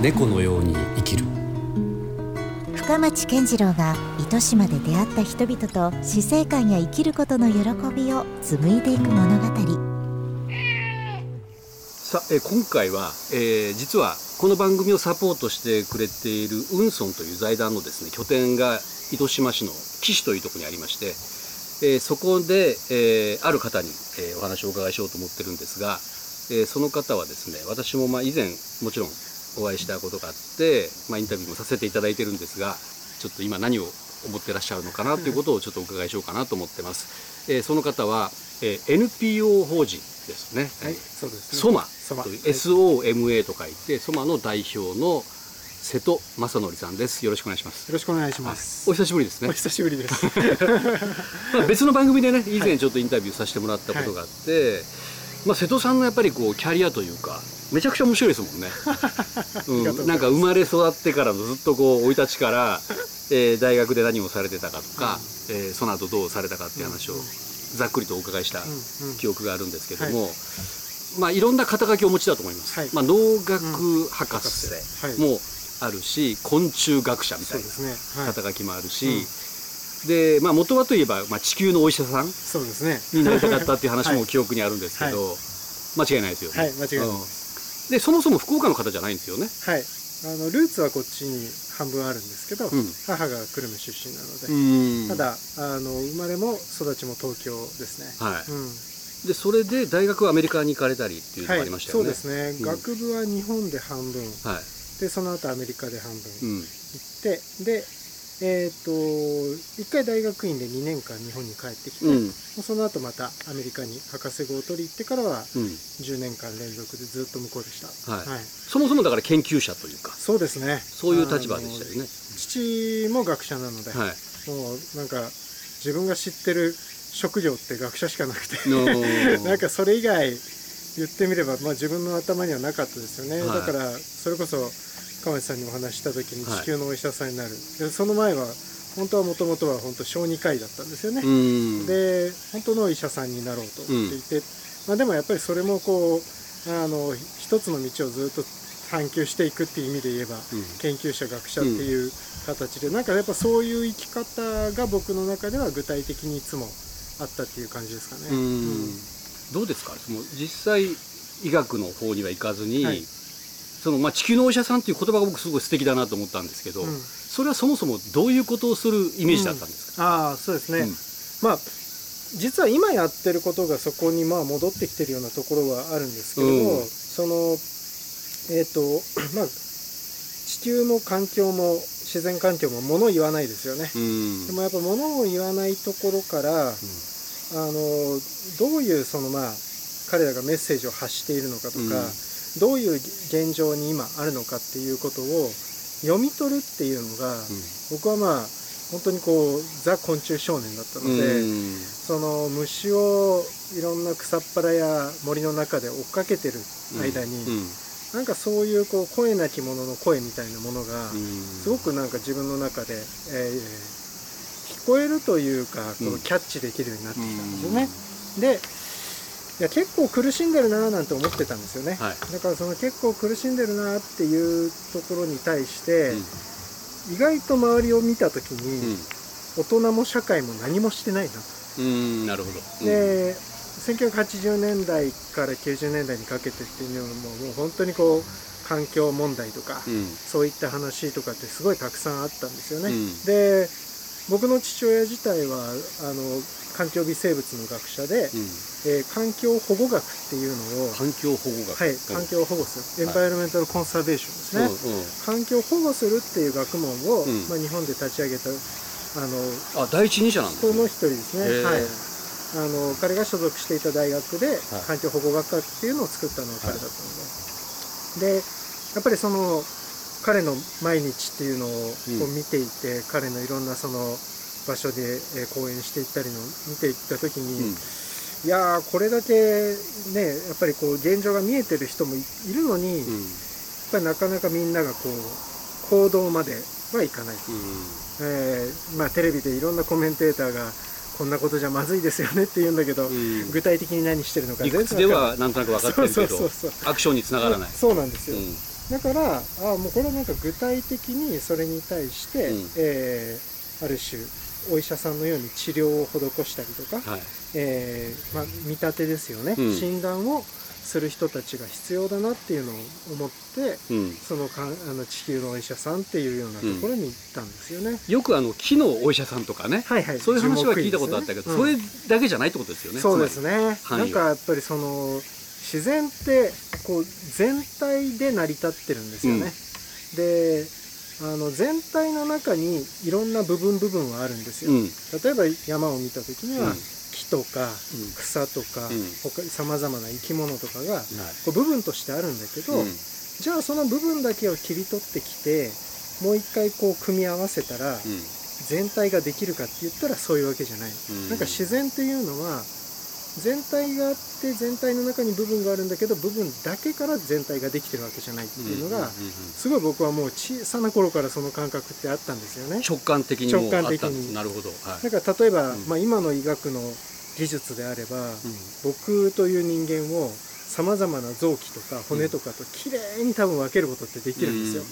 猫のように生きる。深町健次郎が糸島で出会った人々と死生観や生きることの喜びを紡いでいく物語。さあ、え今回は、えー、実はこの番組をサポートしてくれているウンソンという財団のですね拠点が糸島市の岸というところにありまして、えー、そこで、えー、ある方に、えお話をお伺いしようと思ってるんですが、えその方はですね私もまあ以前もちろんお会いしたことがあって、まあ、インタビューもさせていただいてるんですがちょっと今何を思ってらっしゃるのかなということをちょっとお伺いしようかなと思ってます。えー、その方は、えー、NPO 法人ですね。はい、そうですね。ソマという SOMA と書いて、ソマの代表の瀬戸昌宣さんです。よろしくお願いします。よろしくお願いします。お久しぶりですね。お久しぶりです。まあ別の番組でね、以前ちょっとインタビューさせてもらったことがあって、はいまあ、瀬戸さんのやっぱりこうキャリアというかめちゃくちゃ面白いですもんね、うん、なんか生まれ育ってからのずっとこう生い立ちから、えー、大学で何をされてたかとか、うん、えー、その後どうされたかっていう話をざっくりとお伺いした記憶があるんですけども、うんうんはい。まあ、いろんな肩書きをお持ちだと思います、はい、まあ、農学博士もあるし、昆虫学者みたいな肩書きもあるし、で、まあ、元はといえば、まあ、地球のお医者さんそうですね。になりたかったっていう話も 記憶にあるんですけど、はい、間違いないですよね。はい、間違いないです、で、そもそも福岡の方じゃないんですよね。はい。あのルーツはこっちに半分あるんですけど、うん、母が久留米出身なのでただあの生まれも育ちも東京ですね。はい、うん、でそれで大学はアメリカに行かれたりっていうのがありましたよね、はい、そうですね、うん、学部は日本で半分、はい、でその後アメリカで半分行って、でえーと、1回大学院で2年間日本に帰ってきて、うん、その後またアメリカに博士号を取り行ってからは10年間連続でずっと向こうでした、はい。はい、そもそもだから研究者というか。そうですね。そういう立場でしたよね。父も学者なので、はい、もうなんか自分が知ってる職業って学者しかなくて なんかそれ以外言ってみれば、まあ、自分の頭にはなかったですよね、だからそれこそ川内さんにお話した時に地球のお医者さんになる、はい、その前は本当はもともとは本当小児科医だったんですよね。で本当のお医者さんになろうと思っていて、うん、まあ、でもやっぱりそれもこうあの一つの道をずっと探求していくっていう意味で言えば、うん、研究者学者っていう形で、うん、なんかやっぱそういう生き方が僕の中では具体的にいつもあったっていう感じですかね。うん、どうですか？その実際医学の方には行かずに、はいそのまあ、地球のお医者さんっていう言葉が僕すごい素敵だなと思ったんですけど、うん、それはそもそもどういうことをするイメージだったんですか、うん、ああそうですね、うん、まあ実は今やってることがそこにまあ戻ってきてるようなところはあるんですけども、そのえっ、ー、とまあ地球も環境も自然環境も物を言わないですよね、でもやっぱ物を言わないところから、あのどういうそのまあ彼らがメッセージを発しているのかとか、どういう現状に今あるのかっていうことを読み取るっていうのが、うん、僕はまあ本当にこうザ昆虫少年だったので、その虫をいろんな草っぱらや森の中で追っかけてる間に、うん。うん、なんかそういうこう声なき者の声みたいなものが、すごくなんか自分の中で、えー、聞こえるというかこのキャッチできるようになってきたんですよね。でいや結構苦しんでるなーなんて思ってたんですよね、はい、だからその結構苦しんでるなっていうところに対して、うん、意外と周りを見た時に、うん、大人も社会も何もしてないなと。うんなるほど、で1980年代から90年代にかけてっていうのももう本当にこう環境問題とか、うん、そういった話とかってすごいたくさんあったんですよね。で僕の父親自体はあの環境微生物の学者で、うん、えー、環境保護学っていうのを環境保護学。はい環境保護する、エンバイロメンタルコンサーベーションですね、うんうん、環境保護するっていう学問を、うん、まあ、日本で立ち上げたあのあ第一人者なんですの一人ですね。はい。あの彼が所属していた大学で環境保護学科っていうのを作ったのが彼だったので、はい、でやっぱりその彼の毎日っていうのを見ていて、彼のいろんなその場所で、え講演していったりの見ていった時に、うん、いやこれだけねやっぱりこう現状が見えてる人もいるのに、うん、やっぱりなかなかみんながこう行動まではいかない、うん、えー、まあ、テレビでいろんなコメンテーターがこんなことじゃまずいですよねって言うんだけど、うん。具体的に何してるのか理屈ではなんとなく分かってるけどアクションにつながらない、そうなんですよ、うんだからあもうこれはなんか具体的にそれに対して、うん。えーある種お医者さんのように治療を施したりとか、はい。えーまあ、見立てですよね、うん。診断をする人たちが必要だなっていうのを思ってうん、そのかんあの地球のお医者さんっていうようなところに行ったんですよね。よくあの木のお医者さんとかね、はいはい、そういう話は聞いたことあったけど、それだけじゃないってことですよね。うんそうですね。なんかやっぱりその自然ってこう全体で成り立ってるんですよね。であの全体の中にいろんな部分部分はあるんですよ。うん、例えば山を見た時には、うん。木とか草とか、さまざまな生き物とかがはい。こう部分としてあるんだけど、うん。じゃあその部分だけを切り取ってきてもう一回こう組み合わせたら全体ができるかって言ったらそういうわけじゃない、うん。なんか自然っていうのは全体があって全体の中に部分があるんだけど部分だけから全体ができてるわけじゃないっていうのが、すごい僕はもう小さな頃からその感覚ってあったんですよね。直感的にもあったん直感的にですなるほど。はい。だから例えば、うんまあ、今の医学の技術であれば、うん僕という人間をさまざまな臓器とか骨とかときれいに多分分けることってできるんですよ。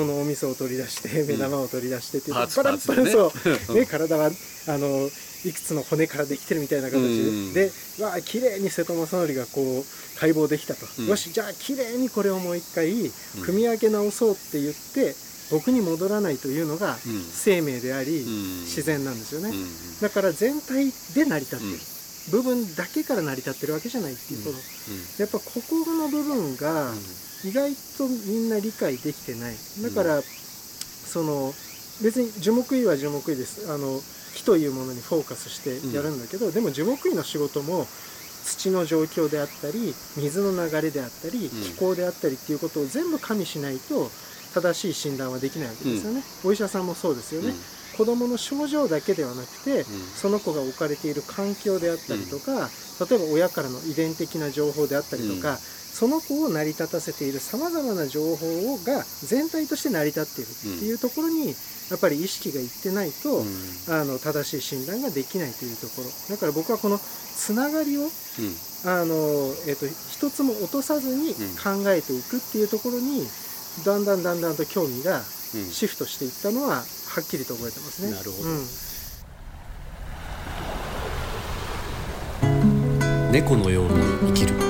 うんのお味噌を取り出して目玉を取り出してっていうパーツバラパーツそう、ね、体はあのいくつの骨からできてるみたいな形うんで、でわあ綺麗に瀬戸正則がこう解剖できたと、うん。よしじゃあ綺麗にこれをもう一回組み上げ直そうって言って僕に戻らないというのがうん。生命であり、うん。自然なんですよね。だから全体で成り立ってる、うん部分だけから成り立ってるわけじゃないっていうこと、やっぱここの部分が意外とみんな理解できてない。だから、その別に樹木医は樹木医です。あの木というものにフォーカスしてやるんだけど、でも樹木医の仕事も土の状況であったり水の流れであったり気候であったりっていうことを全部加味しないと正しい診断はできないわけですよね、お医者さんもそうですよね、子どもの症状だけではなくて、その子が置かれている環境であったりとか、例えば親からの遺伝的な情報であったりとか、その子を成り立たせているさまざまな情報が全体として成り立っているっていうところに、やっぱり意識がいってないと、あの正しい診断ができないというところ。だから僕はこのつながりをあの、えっと一つも落とさずに考えていくっていうところにだんだんだんだんと興味がシフトしていったのははっきりと覚えてますね。なるほど。うん。猫のように生きる